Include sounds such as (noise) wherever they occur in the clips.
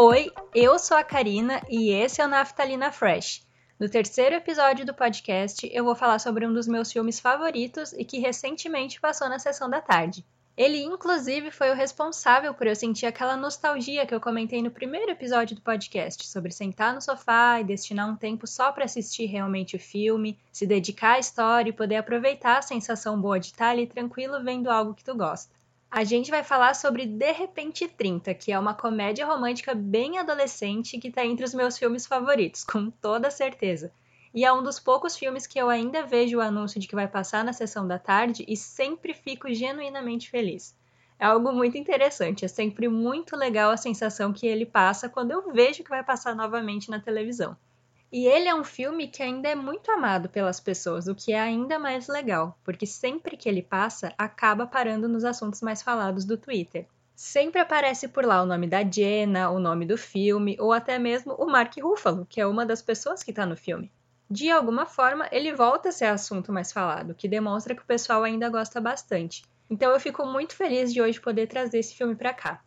Oi, eu sou a Karina e esse é o Naftalina Fresh. No terceiro episódio do podcast, eu vou falar sobre um dos meus filmes favoritos e que recentemente passou na sessão da tarde. Ele, inclusive, foi o responsável por eu sentir aquela nostalgia que eu comentei no primeiro episódio do podcast, sobre sentar no sofá e destinar um tempo só para assistir realmente o filme, se dedicar à história e poder aproveitar a sensação boa de estar ali tranquilo vendo algo que tu gosta. A gente vai falar sobre De Repente 30, que é uma comédia romântica bem adolescente que está entre os meus filmes favoritos, com toda certeza. E é um dos poucos filmes que eu ainda vejo o anúncio de que vai passar na sessão da tarde e sempre fico genuinamente feliz. É algo muito interessante, é sempre muito legal a sensação que ele passa quando eu vejo que vai passar novamente na televisão. E ele é um filme que ainda é muito amado pelas pessoas, o que é ainda mais legal, porque sempre que ele passa, acaba parando nos assuntos mais falados do Twitter. Sempre aparece por lá o nome da Jenna, o nome do filme, ou até mesmo o Mark Ruffalo, que é uma das pessoas que está no filme de alguma forma, ele volta a ser assunto mais falado, que demonstra que o pessoal ainda gosta bastante. Então eu fico muito feliz de hoje poder trazer esse filme para cá.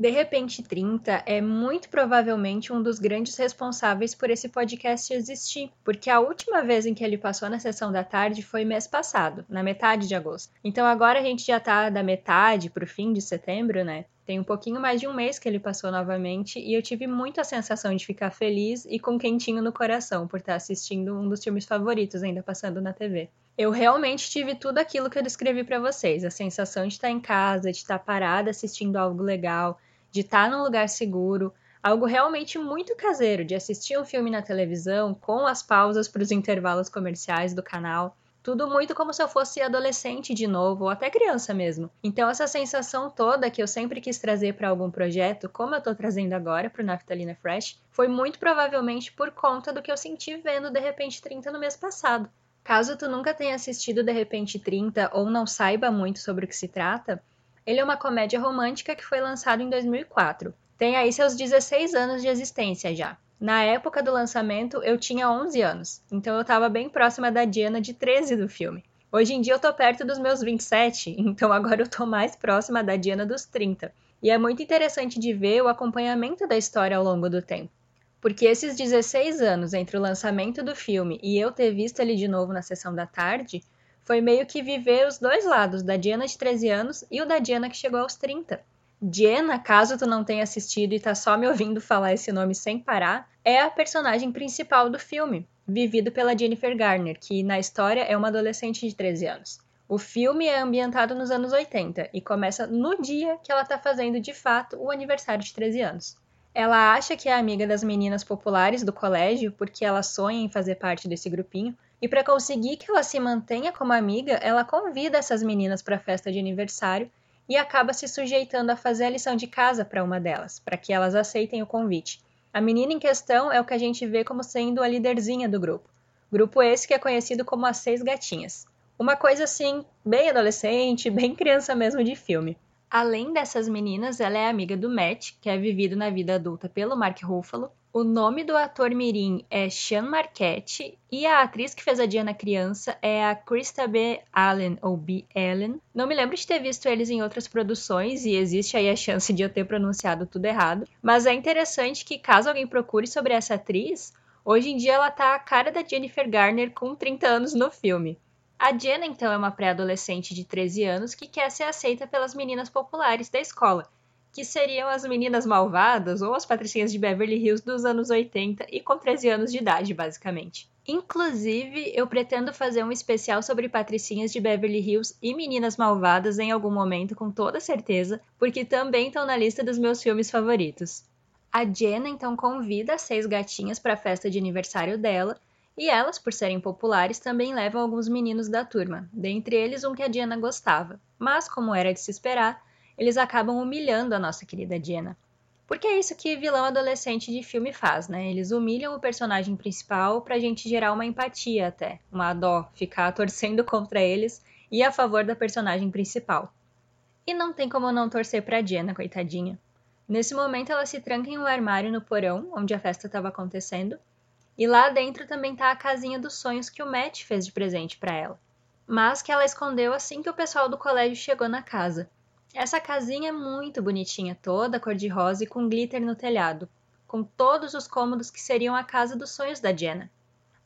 De repente 30 é muito provavelmente um dos grandes responsáveis por esse podcast existir, porque a última vez em que ele passou na sessão da tarde foi mês passado, na metade de agosto. Então agora a gente já tá da metade pro fim de setembro, né? Tem um pouquinho mais de um mês que ele passou novamente e eu tive muito a sensação de ficar feliz e com quentinho no coração por estar assistindo um dos filmes favoritos ainda passando na TV. Eu realmente tive tudo aquilo que eu descrevi para vocês, a sensação de estar em casa, de estar parada assistindo algo legal, de estar num lugar seguro, algo realmente muito caseiro, de assistir um filme na televisão com as pausas para os intervalos comerciais do canal. Tudo muito como se eu fosse adolescente de novo, ou até criança mesmo. Então, essa sensação toda que eu sempre quis trazer para algum projeto, como eu estou trazendo agora para o Naftalina Fresh, foi muito provavelmente por conta do que eu senti vendo De Repente 30 no mês passado. Caso tu nunca tenha assistido De Repente 30 ou não saiba muito sobre o que se trata, ele é uma comédia romântica que foi lançado em 2004. Tem aí seus 16 anos de existência já. Na época do lançamento, eu tinha 11 anos, então eu estava bem próxima da Diana de 13 do filme. Hoje em dia eu tô perto dos meus 27, (laughs) então agora eu tô mais próxima da Diana dos 30. E é muito interessante de ver o acompanhamento da história ao longo do tempo. Porque esses 16 anos entre o lançamento do filme e eu ter visto ele de novo na sessão da tarde foi meio que viver os dois lados, da Diana de 13 anos e o da Diana que chegou aos 30. Diana, caso tu não tenha assistido e tá só me ouvindo falar esse nome sem parar, é a personagem principal do filme, vivido pela Jennifer Garner, que na história é uma adolescente de 13 anos. O filme é ambientado nos anos 80 e começa no dia que ela está fazendo de fato o aniversário de 13 anos. Ela acha que é amiga das meninas populares do colégio porque ela sonha em fazer parte desse grupinho, e para conseguir que ela se mantenha como amiga, ela convida essas meninas para a festa de aniversário e acaba se sujeitando a fazer a lição de casa para uma delas, para que elas aceitem o convite. A menina em questão é o que a gente vê como sendo a liderzinha do grupo. Grupo esse que é conhecido como as Seis Gatinhas. Uma coisa assim, bem adolescente, bem criança mesmo de filme. Além dessas meninas, ela é amiga do Matt, que é vivido na vida adulta pelo Mark Ruffalo, o nome do ator mirim é Sean Marquette e a atriz que fez a Diana criança é a Krista B. Allen, ou B. Allen. Não me lembro de ter visto eles em outras produções e existe aí a chance de eu ter pronunciado tudo errado. Mas é interessante que caso alguém procure sobre essa atriz, hoje em dia ela tá a cara da Jennifer Garner com 30 anos no filme. A Jenna, então, é uma pré-adolescente de 13 anos que quer ser aceita pelas meninas populares da escola que seriam as meninas malvadas ou as patricinhas de Beverly Hills dos anos 80 e com 13 anos de idade, basicamente. Inclusive, eu pretendo fazer um especial sobre patricinhas de Beverly Hills e meninas malvadas em algum momento, com toda certeza, porque também estão na lista dos meus filmes favoritos. A Jenna então convida as seis gatinhas para a festa de aniversário dela, e elas, por serem populares, também levam alguns meninos da turma, dentre eles um que a Jenna gostava. Mas, como era de se esperar, eles acabam humilhando a nossa querida Jenna. Porque é isso que vilão adolescente de filme faz, né? Eles humilham o personagem principal pra gente gerar uma empatia até, uma dó, ficar (laughs) torcendo contra eles e a favor da personagem principal. E não tem como não torcer pra Jenna, coitadinha. Nesse momento ela se tranca em um armário no porão, onde a festa estava acontecendo, e lá dentro também tá a casinha dos sonhos que o Matt fez de presente para ela, mas que ela escondeu assim que o pessoal do colégio chegou na casa. Essa casinha é muito bonitinha, toda cor-de-rosa e com glitter no telhado, com todos os cômodos que seriam a casa dos sonhos da Jenna.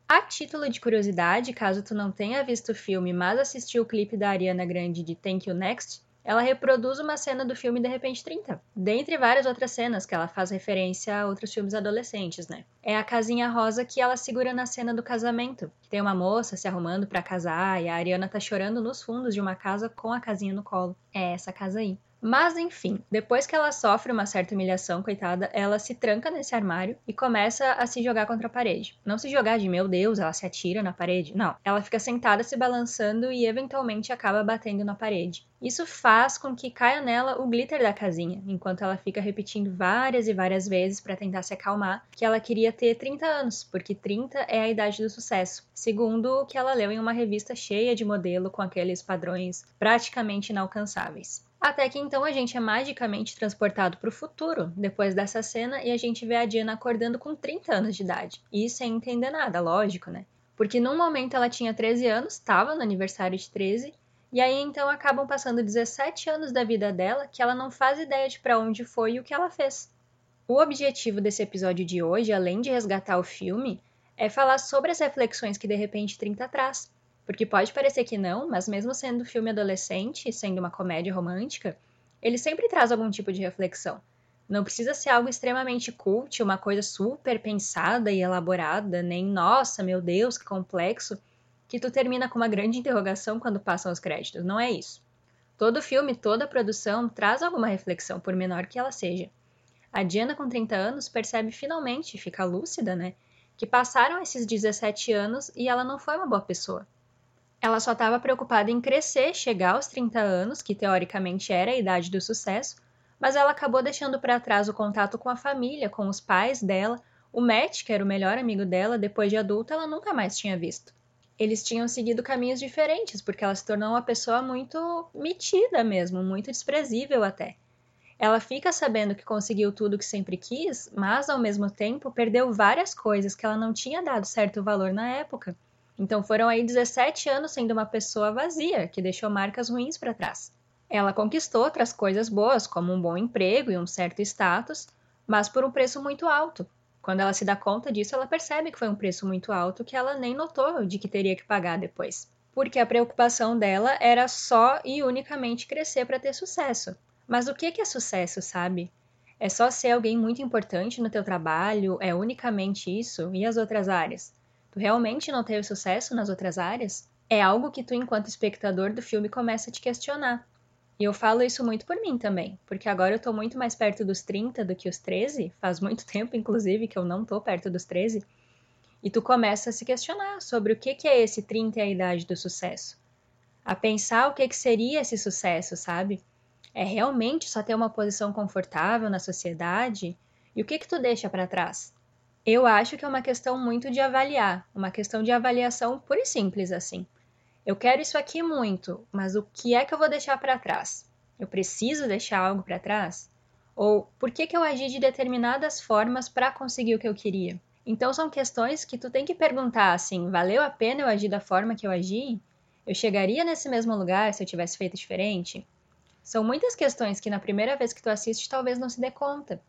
A título de curiosidade, caso tu não tenha visto o filme, mas assistiu o clipe da Ariana Grande de Thank You Next, ela reproduz uma cena do filme De Repente 30, dentre várias outras cenas que ela faz referência a outros filmes adolescentes, né? É a casinha rosa que ela segura na cena do casamento, que tem uma moça se arrumando para casar e a Ariana tá chorando nos fundos de uma casa com a casinha no colo. É essa casa aí. Mas enfim, depois que ela sofre uma certa humilhação, coitada, ela se tranca nesse armário e começa a se jogar contra a parede. Não se jogar de meu Deus, ela se atira na parede. Não, ela fica sentada se balançando e eventualmente acaba batendo na parede. Isso faz com que caia nela o glitter da casinha, enquanto ela fica repetindo várias e várias vezes para tentar se acalmar que ela queria ter 30 anos, porque 30 é a idade do sucesso, segundo o que ela leu em uma revista cheia de modelo com aqueles padrões praticamente inalcançáveis. Até que então a gente é magicamente transportado para o futuro, depois dessa cena, e a gente vê a Diana acordando com 30 anos de idade. E sem entender nada, lógico, né? Porque num momento ela tinha 13 anos, estava no aniversário de 13, e aí então acabam passando 17 anos da vida dela que ela não faz ideia de para onde foi e o que ela fez. O objetivo desse episódio de hoje, além de resgatar o filme, é falar sobre as reflexões que de repente 30 traz. Porque pode parecer que não, mas mesmo sendo filme adolescente, sendo uma comédia romântica, ele sempre traz algum tipo de reflexão. Não precisa ser algo extremamente cult, uma coisa super pensada e elaborada, nem nossa, meu Deus, que complexo, que tu termina com uma grande interrogação quando passam os créditos. Não é isso. Todo filme, toda produção traz alguma reflexão, por menor que ela seja. A Diana, com 30 anos, percebe finalmente, fica lúcida, né? Que passaram esses 17 anos e ela não foi uma boa pessoa. Ela só estava preocupada em crescer, chegar aos 30 anos, que teoricamente era a idade do sucesso, mas ela acabou deixando para trás o contato com a família, com os pais dela. O Matt, que era o melhor amigo dela, depois de adulta, ela nunca mais tinha visto. Eles tinham seguido caminhos diferentes, porque ela se tornou uma pessoa muito metida mesmo, muito desprezível até. Ela fica sabendo que conseguiu tudo que sempre quis, mas ao mesmo tempo perdeu várias coisas que ela não tinha dado certo valor na época. Então foram aí 17 anos sendo uma pessoa vazia, que deixou marcas ruins para trás. Ela conquistou outras coisas boas, como um bom emprego e um certo status, mas por um preço muito alto. Quando ela se dá conta disso, ela percebe que foi um preço muito alto que ela nem notou de que teria que pagar depois. Porque a preocupação dela era só e unicamente crescer para ter sucesso. Mas o que é sucesso, sabe? É só ser alguém muito importante no teu trabalho? É unicamente isso? E as outras áreas? Tu realmente não teve sucesso nas outras áreas, é algo que tu, enquanto espectador do filme, começa a te questionar. E eu falo isso muito por mim também, porque agora eu tô muito mais perto dos 30 do que os 13, faz muito (laughs) tempo, inclusive, que eu não tô perto dos 13, e tu começa a se questionar sobre o que, que é esse 30 e a idade do sucesso. A pensar o que, que seria esse sucesso, sabe? É realmente só ter uma posição confortável na sociedade? E o que que tu deixa para trás? Eu acho que é uma questão muito de avaliar, uma questão de avaliação pura e simples assim. Eu quero isso aqui muito, mas o que é que eu vou deixar para trás? Eu preciso deixar algo para trás? Ou por que, que eu agi de determinadas formas para conseguir o que eu queria? Então são questões que tu tem que perguntar assim: valeu a pena eu agir da forma que eu agi? Eu chegaria nesse mesmo lugar se eu tivesse feito diferente? São muitas questões que na primeira vez que tu assiste talvez não se dê conta.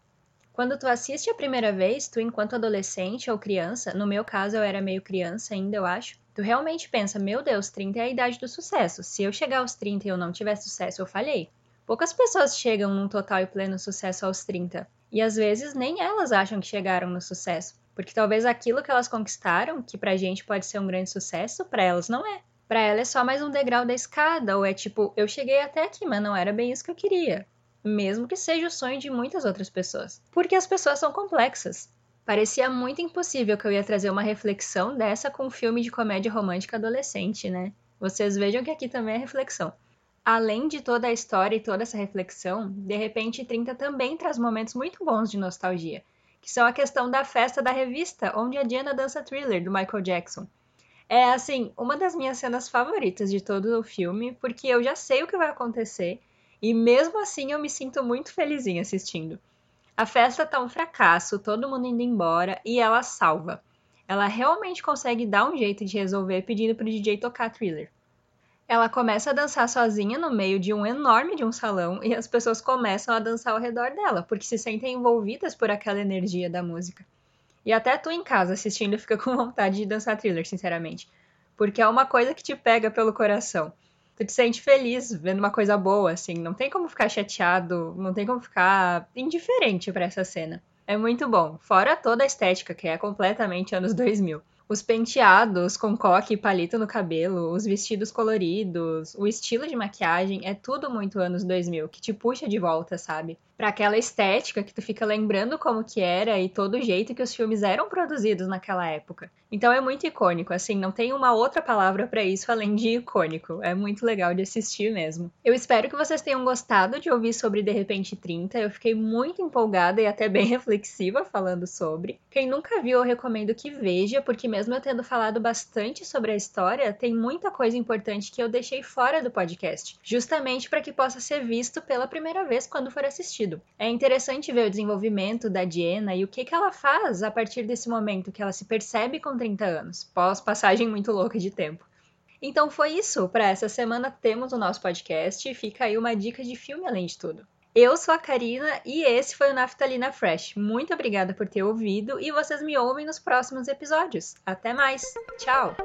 Quando tu assiste a primeira vez, tu enquanto adolescente ou criança, no meu caso eu era meio criança ainda, eu acho, tu realmente pensa, meu Deus, 30 é a idade do sucesso. Se eu chegar aos 30 e eu não tiver sucesso, eu falhei. Poucas pessoas chegam num total e pleno sucesso aos 30. E às vezes nem elas acham que chegaram no sucesso. Porque talvez aquilo que elas conquistaram, que pra gente pode ser um grande sucesso, para elas não é. Para ela é só mais um degrau da escada, ou é tipo, eu cheguei até aqui, mas não era bem isso que eu queria mesmo que seja o sonho de muitas outras pessoas. Porque as pessoas são complexas. Parecia muito impossível que eu ia trazer uma reflexão dessa com um filme de comédia romântica adolescente, né? Vocês vejam que aqui também é reflexão. Além de toda a história e toda essa reflexão, de repente 30 também traz momentos muito bons de nostalgia, que são a questão da festa da revista, onde a Diana dança thriller do Michael Jackson. É assim, uma das minhas cenas favoritas de todo o filme, porque eu já sei o que vai acontecer e mesmo assim eu me sinto muito felizinha assistindo. A festa tá um fracasso, todo mundo indo embora e ela salva. Ela realmente consegue dar um jeito de resolver pedindo pro DJ tocar thriller. Ela começa a dançar sozinha no meio de um enorme de um salão e as pessoas começam a dançar ao redor dela, porque se sentem envolvidas por aquela energia da música. E até tu em casa assistindo fica com vontade de dançar thriller, sinceramente. Porque é uma coisa que te pega pelo coração. Tu te sente feliz vendo uma coisa boa, assim. Não tem como ficar chateado, não tem como ficar indiferente para essa cena. É muito bom. Fora toda a estética, que é completamente anos 2000 os penteados com coque e palito no cabelo, os vestidos coloridos, o estilo de maquiagem, é tudo muito anos 2000, que te puxa de volta, sabe? Para aquela estética que tu fica lembrando como que era e todo o jeito que os filmes eram produzidos naquela época. Então é muito icônico, assim, não tem uma outra palavra para isso além de icônico. É muito legal de assistir mesmo. Eu espero que vocês tenham gostado de ouvir sobre De Repente 30. Eu fiquei muito empolgada e até bem (laughs) reflexiva falando sobre. Quem nunca viu, eu recomendo que veja, porque mesmo eu tendo falado bastante sobre a história, tem muita coisa importante que eu deixei fora do podcast, justamente para que possa ser visto pela primeira vez quando for assistido. É interessante ver o desenvolvimento da Diana e o que, que ela faz a partir desse momento que ela se percebe com 30 anos, pós passagem muito louca de tempo. Então foi isso. Para essa semana temos o nosso podcast e fica aí uma dica de filme além de tudo. Eu sou a Karina e esse foi o Naftalina Fresh. Muito obrigada por ter ouvido e vocês me ouvem nos próximos episódios. Até mais. Tchau.